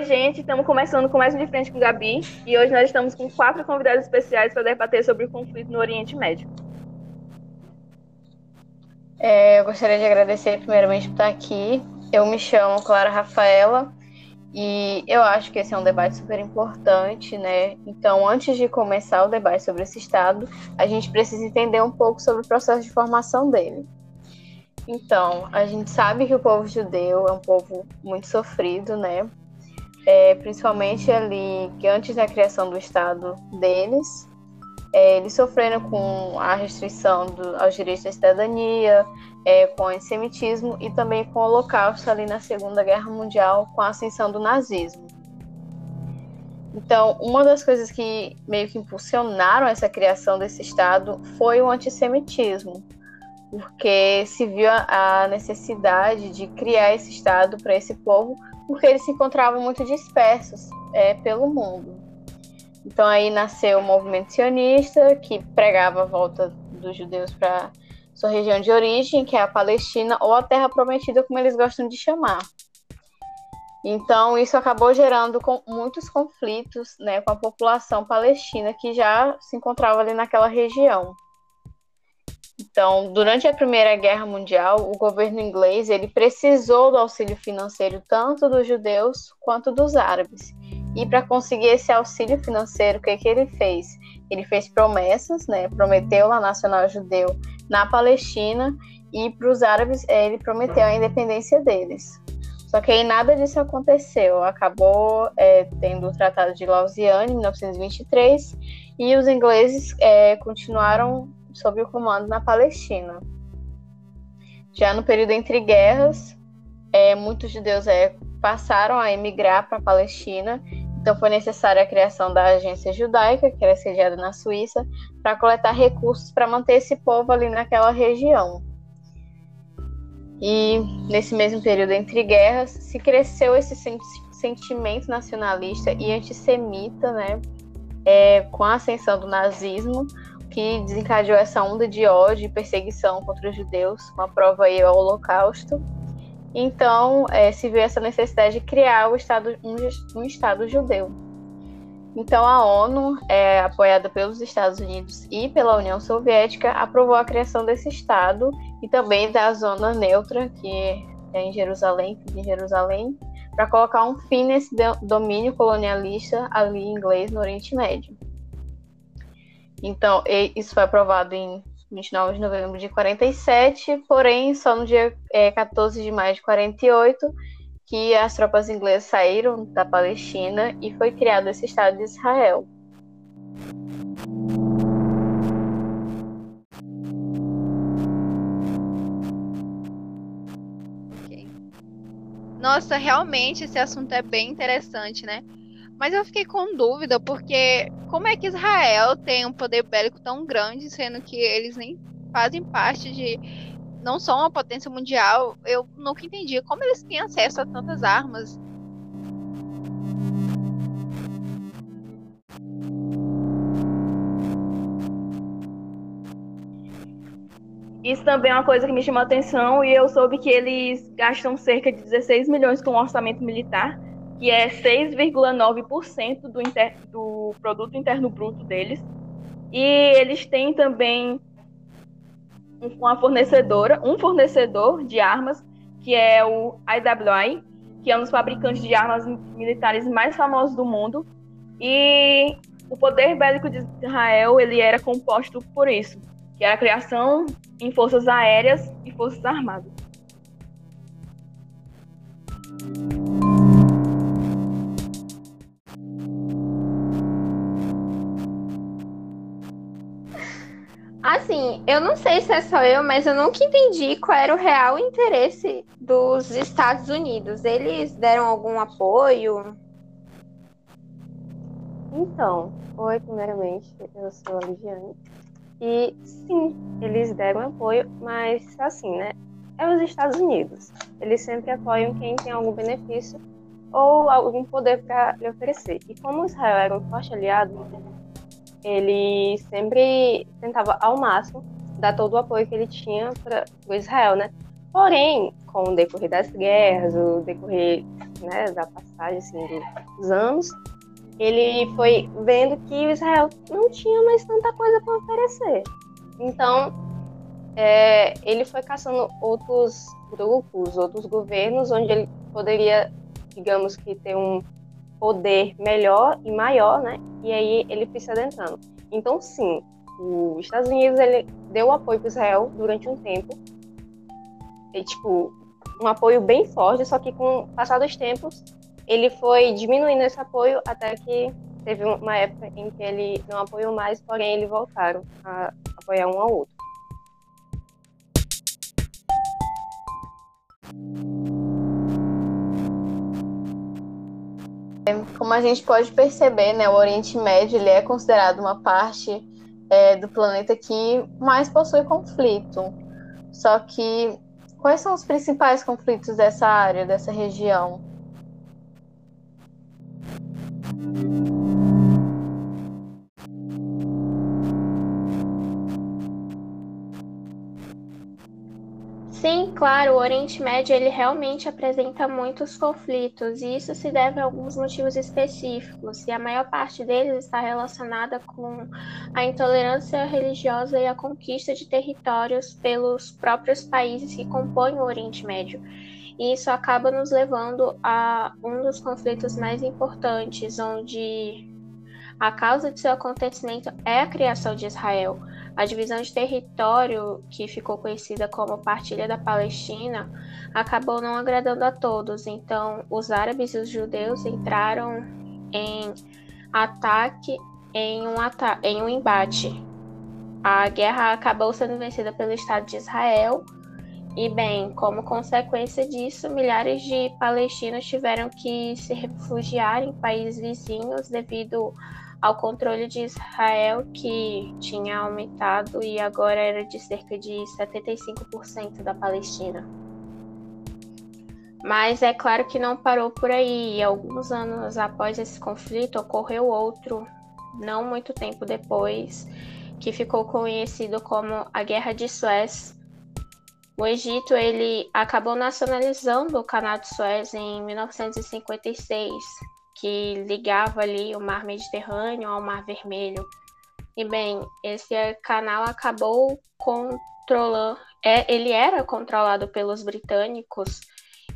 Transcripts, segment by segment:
Oi, gente, estamos começando com mais um De Frente com Gabi e hoje nós estamos com quatro convidados especiais para debater sobre o conflito no Oriente Médio. É, eu gostaria de agradecer primeiramente por estar aqui. Eu me chamo Clara Rafaela e eu acho que esse é um debate super importante, né? Então, antes de começar o debate sobre esse Estado, a gente precisa entender um pouco sobre o processo de formação dele. Então, a gente sabe que o povo judeu é um povo muito sofrido, né? É, principalmente ali que antes da criação do Estado deles, é, eles sofreram com a restrição do, aos direitos da cidadania, é, com o antissemitismo e também com o holocausto ali na Segunda Guerra Mundial, com a ascensão do nazismo. Então, uma das coisas que meio que impulsionaram essa criação desse Estado foi o antissemitismo, porque se viu a necessidade de criar esse Estado para esse povo, porque eles se encontravam muito dispersos é, pelo mundo. Então aí nasceu o movimento sionista, que pregava a volta dos judeus para sua região de origem, que é a Palestina, ou a Terra Prometida, como eles gostam de chamar. Então, isso acabou gerando com muitos conflitos né, com a população palestina que já se encontrava ali naquela região. Então, durante a Primeira Guerra Mundial, o governo inglês ele precisou do auxílio financeiro tanto dos judeus quanto dos árabes. E para conseguir esse auxílio financeiro, o que, que ele fez? Ele fez promessas, né? Prometeu lá nacional judeu na Palestina e para os árabes eh, ele prometeu a independência deles. Só que aí nada disso aconteceu. Acabou é, tendo o Tratado de Lausanne em 1923 e os ingleses é, continuaram sob o comando na Palestina. Já no período entre guerras, é, muitos judeus é, passaram a emigrar para a Palestina, então foi necessária a criação da agência judaica, que era sediada na Suíça, para coletar recursos para manter esse povo ali naquela região. E nesse mesmo período entre guerras, se cresceu esse sentimento nacionalista e antissemita, né, é, com a ascensão do nazismo, que desencadeou essa onda de ódio e perseguição contra os judeus, uma prova aí ao Holocausto. Então, é, se viu essa necessidade de criar estado, um, um Estado judeu. Então, a ONU, é, apoiada pelos Estados Unidos e pela União Soviética, aprovou a criação desse Estado e também da zona neutra, que é em Jerusalém, em Jerusalém, para colocar um fim nesse domínio colonialista ali inglês no Oriente Médio. Então, isso foi aprovado em 29 de novembro de 47, porém, só no dia é, 14 de maio de 48 que as tropas inglesas saíram da Palestina e foi criado esse Estado de Israel. Nossa, realmente esse assunto é bem interessante, né? Mas eu fiquei com dúvida, porque como é que Israel tem um poder bélico tão grande, sendo que eles nem fazem parte de. não são uma potência mundial? Eu nunca entendi como eles têm acesso a tantas armas. Isso também é uma coisa que me chamou a atenção e eu soube que eles gastam cerca de 16 milhões com orçamento militar que é 6,9% do, do produto interno bruto deles. E eles têm também uma fornecedora, um fornecedor de armas, que é o IWI, que é um dos fabricantes de armas militares mais famosos do mundo. E o poder bélico de Israel ele era composto por isso, que era a criação em forças aéreas e forças armadas. Assim, eu não sei se é só eu, mas eu nunca entendi qual era o real interesse dos Estados Unidos. Eles deram algum apoio? Então, oi, primeiramente, eu sou a Ligiane. E sim, eles deram apoio, mas assim, né? É os Estados Unidos. Eles sempre apoiam quem tem algum benefício ou algum poder para lhe oferecer. E como Israel era um forte aliado, ele sempre tentava ao máximo dar todo o apoio que ele tinha para o Israel, né? Porém, com o decorrer das guerras, o decorrer né, da passagem assim, dos anos, ele foi vendo que o Israel não tinha mais tanta coisa para oferecer. Então, é, ele foi caçando outros grupos, outros governos, onde ele poderia, digamos que, ter um poder melhor e maior, né? E aí ele foi se adentrando. Então, sim, os Estados Unidos ele deu apoio para Israel durante um tempo, e, tipo, um apoio bem forte, só que com o passar dos tempos, ele foi diminuindo esse apoio até que teve uma época em que ele não apoiou mais, porém eles voltaram a apoiar um ao outro. Como a gente pode perceber, né, o Oriente Médio ele é considerado uma parte é, do planeta que mais possui conflito. Só que quais são os principais conflitos dessa área, dessa região? Claro, o Oriente Médio ele realmente apresenta muitos conflitos e isso se deve a alguns motivos específicos, e a maior parte deles está relacionada com a intolerância religiosa e a conquista de territórios pelos próprios países que compõem o Oriente Médio. E isso acaba nos levando a um dos conflitos mais importantes, onde a causa de seu acontecimento é a criação de Israel. A divisão de território, que ficou conhecida como Partilha da Palestina, acabou não agradando a todos. Então, os árabes e os judeus entraram em ataque em um, ata em um embate. A guerra acabou sendo vencida pelo Estado de Israel e, bem, como consequência disso, milhares de palestinos tiveram que se refugiar em países vizinhos devido ao controle de Israel, que tinha aumentado e agora era de cerca de 75% da Palestina. Mas é claro que não parou por aí. E alguns anos após esse conflito, ocorreu outro, não muito tempo depois, que ficou conhecido como a Guerra de Suez, o Egito ele acabou nacionalizando o Canal de Suez em 1956, que ligava ali o Mar Mediterrâneo ao Mar Vermelho. E bem, esse canal acabou controlando, é, ele era controlado pelos britânicos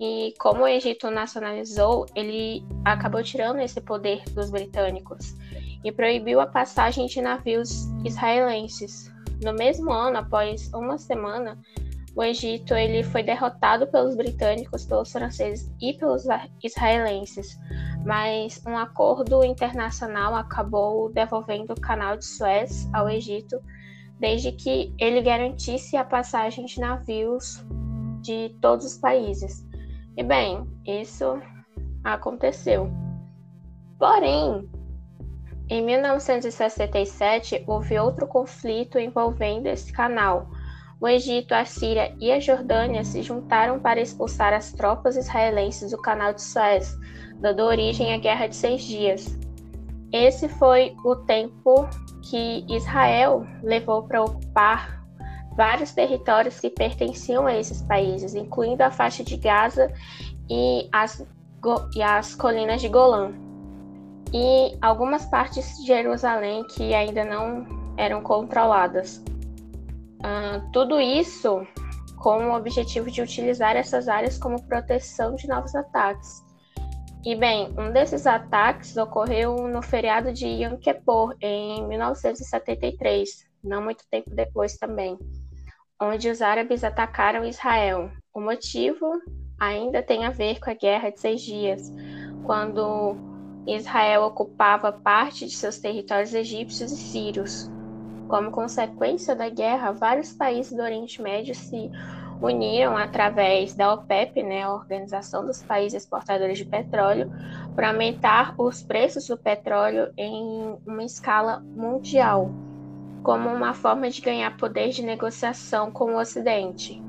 e como o Egito nacionalizou, ele acabou tirando esse poder dos britânicos e proibiu a passagem de navios israelenses. No mesmo ano, após uma semana, o Egito ele foi derrotado pelos britânicos, pelos franceses e pelos israelenses, mas um acordo internacional acabou devolvendo o canal de Suez ao Egito, desde que ele garantisse a passagem de navios de todos os países. E bem, isso aconteceu. Porém, em 1967 houve outro conflito envolvendo esse canal o Egito, a Síria e a Jordânia se juntaram para expulsar as tropas israelenses do Canal de Suez, dando origem à Guerra de Seis Dias. Esse foi o tempo que Israel levou para ocupar vários territórios que pertenciam a esses países, incluindo a faixa de Gaza e as, e as colinas de Golã, e algumas partes de Jerusalém que ainda não eram controladas. Uh, tudo isso com o objetivo de utilizar essas áreas como proteção de novos ataques. E bem, um desses ataques ocorreu no feriado de Yom Kippur, em 1973, não muito tempo depois também, onde os árabes atacaram Israel. O motivo ainda tem a ver com a Guerra de Seis Dias, quando Israel ocupava parte de seus territórios egípcios e sírios, como consequência da guerra, vários países do Oriente Médio se uniram através da OPEP, né, a Organização dos Países Exportadores de Petróleo, para aumentar os preços do petróleo em uma escala mundial, como uma forma de ganhar poder de negociação com o Ocidente,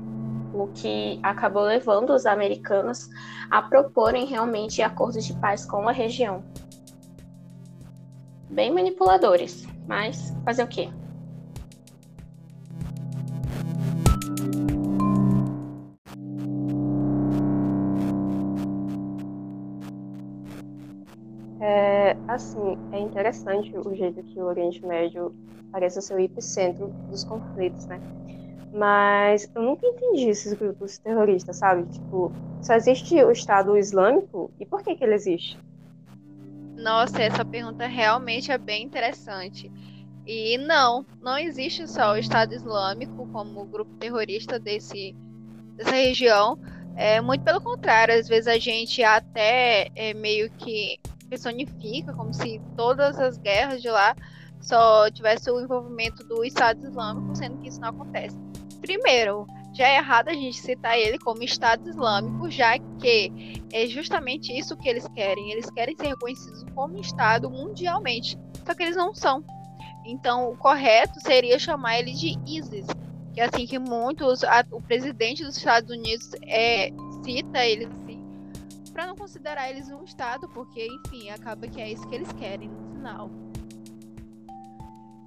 o que acabou levando os americanos a proporem realmente acordos de paz com a região. Bem manipuladores, mas fazer o quê? Assim, é interessante o jeito que o Oriente Médio parece ser o epicentro dos conflitos, né? Mas eu nunca entendi esses grupos terroristas, sabe? Tipo, só existe o Estado Islâmico e por que que ele existe? Nossa, essa pergunta realmente é bem interessante. E não, não existe só o Estado Islâmico como grupo terrorista desse, dessa região. É muito pelo contrário, às vezes a gente até é, meio que personifica como se todas as guerras de lá só tivesse o envolvimento do Estado Islâmico, sendo que isso não acontece. Primeiro, já é errado a gente citar ele como Estado Islâmico, já que é justamente isso que eles querem. Eles querem ser reconhecidos como Estado mundialmente, só que eles não são. Então, o correto seria chamar ele de ISIS, que é assim que muitos, a, o presidente dos Estados Unidos é, cita assim, para não considerar eles um Estado, porque, enfim, acaba que é isso que eles querem no final.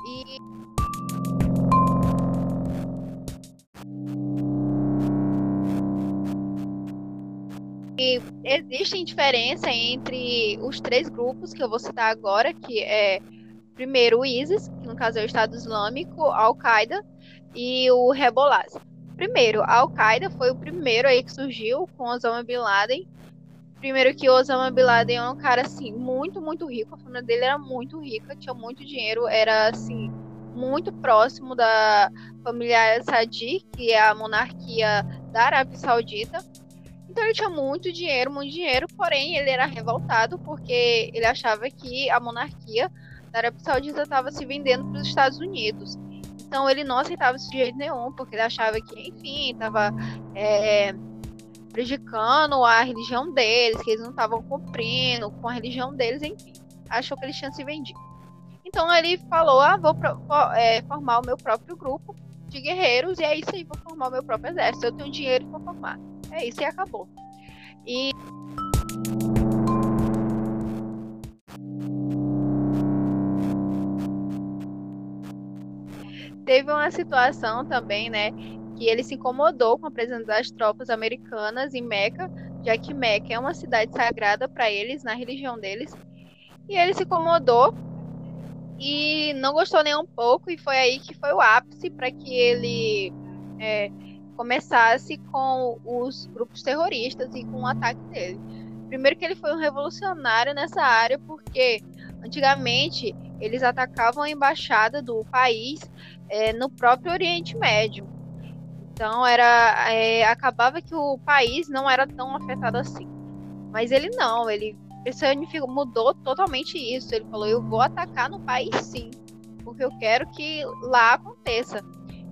E E existe diferença entre os três grupos que eu vou citar agora, que é primeiro o ISIS, que no caso é o Estado Islâmico, Al-Qaeda e o Hezbollah. Primeiro, a Al-Qaeda foi o primeiro aí que surgiu com Osama Bin Laden. Primeiro que Osama Bin Laden é um cara assim muito, muito rico, a família dele era muito rica, tinha muito dinheiro, era assim muito próximo da família Sadi, que é a monarquia da Arábia Saudita. Então ele tinha muito dinheiro, muito dinheiro, porém ele era revoltado porque ele achava que a monarquia da Arábia Saudita estava se vendendo para os Estados Unidos. Então ele não aceitava isso de jeito nenhum, porque ele achava que, enfim, estava é, prejudicando a religião deles, que eles não estavam cumprindo com a religião deles, enfim. Achou que eles tinham se vendido. Então ele falou: ah, vou é, formar o meu próprio grupo de guerreiros, e é isso aí, vou formar o meu próprio exército. Eu tenho dinheiro vou formar. É isso e acabou. E teve uma situação também, né, que ele se incomodou com a presença das tropas americanas em Meca, já que Meca é uma cidade sagrada para eles, na religião deles. E ele se incomodou e não gostou nem um pouco, e foi aí que foi o ápice para que ele é, começasse com os grupos terroristas e com o ataque dele. Primeiro que ele foi um revolucionário nessa área, porque antigamente eles atacavam a embaixada do país é, no próprio Oriente Médio. Então era é, acabava que o país não era tão afetado assim. Mas ele não, ele personificou, mudou totalmente isso. Ele falou: eu vou atacar no país sim, porque eu quero que lá aconteça.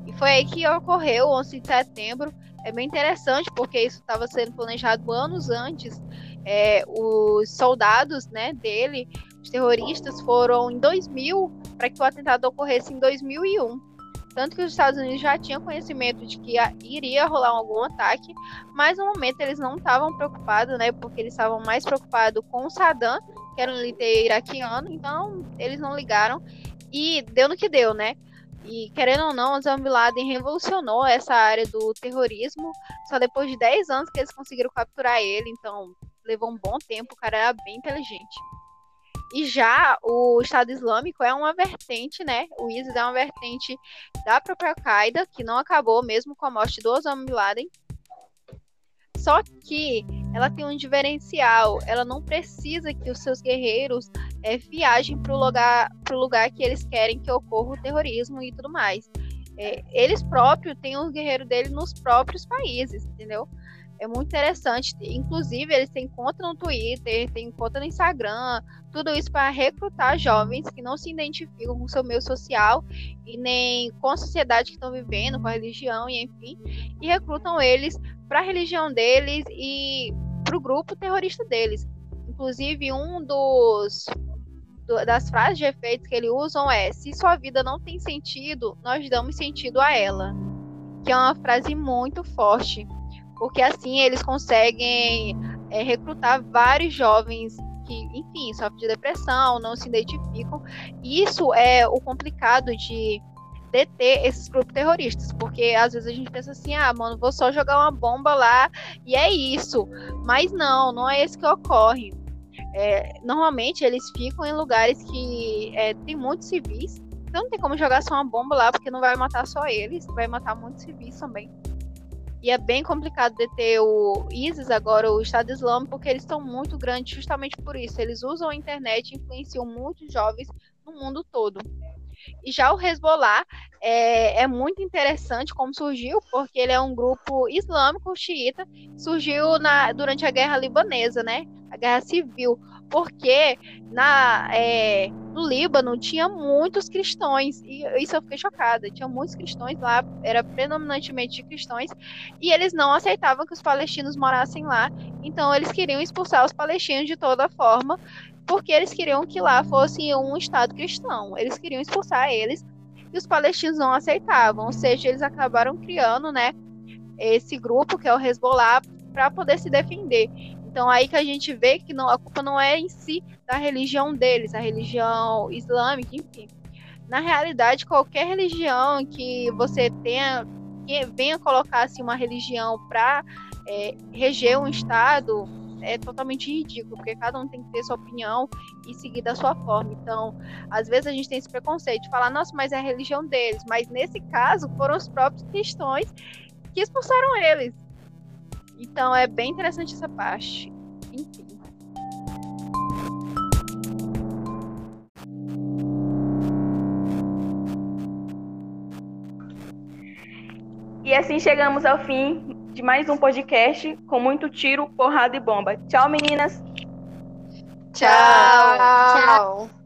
E foi aí que ocorreu o 11 de setembro. É bem interessante, porque isso estava sendo planejado anos antes. É, os soldados né, dele, os terroristas, foram em 2000 para que o atentado ocorresse em 2001. Tanto que os Estados Unidos já tinham conhecimento de que iria rolar algum ataque, mas no momento eles não estavam preocupados, né? Porque eles estavam mais preocupados com o Saddam, que era um líder iraquiano, então eles não ligaram. E deu no que deu, né? E querendo ou não, Osama Bin Laden revolucionou essa área do terrorismo. Só depois de 10 anos que eles conseguiram capturar ele, então levou um bom tempo, o cara era bem inteligente. E já o Estado Islâmico é uma vertente, né? O ISIS é uma vertente da própria Al-Qaeda, que não acabou mesmo com a morte do Osama Bin Laden. Só que ela tem um diferencial. Ela não precisa que os seus guerreiros é, viajem para o lugar, lugar que eles querem que ocorra o terrorismo e tudo mais. É, eles próprios têm os guerreiros dele nos próprios países, entendeu? É muito interessante. Inclusive, eles têm conta no Twitter, têm conta no Instagram, tudo isso para recrutar jovens que não se identificam com o seu meio social e nem com a sociedade que estão vivendo, com a religião e enfim, e recrutam eles para a religião deles e para o grupo terrorista deles. Inclusive, um dos das frases de efeitos que eles usam é: se sua vida não tem sentido, nós damos sentido a ela. Que é uma frase muito forte porque assim eles conseguem é, recrutar vários jovens que, enfim, sofrem de depressão, não se identificam. Isso é o complicado de deter esses grupos terroristas, porque às vezes a gente pensa assim, ah, mano, vou só jogar uma bomba lá e é isso. Mas não, não é isso que ocorre. É, normalmente eles ficam em lugares que é, tem muitos civis. Então não tem como jogar só uma bomba lá, porque não vai matar só eles, vai matar muitos civis também. E é bem complicado deter o ISIS agora, o Estado Islâmico, porque eles estão muito grandes justamente por isso. Eles usam a internet e influenciam muitos jovens no mundo todo. E já o Hezbollah é, é, muito interessante como surgiu, porque ele é um grupo islâmico xiita, surgiu na, durante a guerra libanesa, né? A guerra civil, porque na, é, no Líbano tinha muitos cristãos, e isso eu fiquei chocada. Tinha muitos cristãos lá, era predominantemente de cristãos, e eles não aceitavam que os palestinos morassem lá, então eles queriam expulsar os palestinos de toda forma, porque eles queriam que lá fosse um Estado cristão. Eles queriam expulsar eles e os palestinos não aceitavam. Ou seja, eles acabaram criando, né, esse grupo que é o Hezbollah para poder se defender. Então aí que a gente vê que não, a culpa não é em si da religião deles, a religião islâmica, enfim. Na realidade, qualquer religião que você tenha que venha colocar assim, uma religião para é, reger um estado é totalmente ridículo, porque cada um tem que ter sua opinião e seguir da sua forma. Então, às vezes a gente tem esse preconceito de falar, nossa, mas é a religião deles. Mas nesse caso, foram os próprios cristãos que expulsaram eles. Então, é bem interessante essa parte. Enfim. E assim chegamos ao fim de mais um podcast com muito tiro, porrada e bomba. Tchau, meninas. Tchau.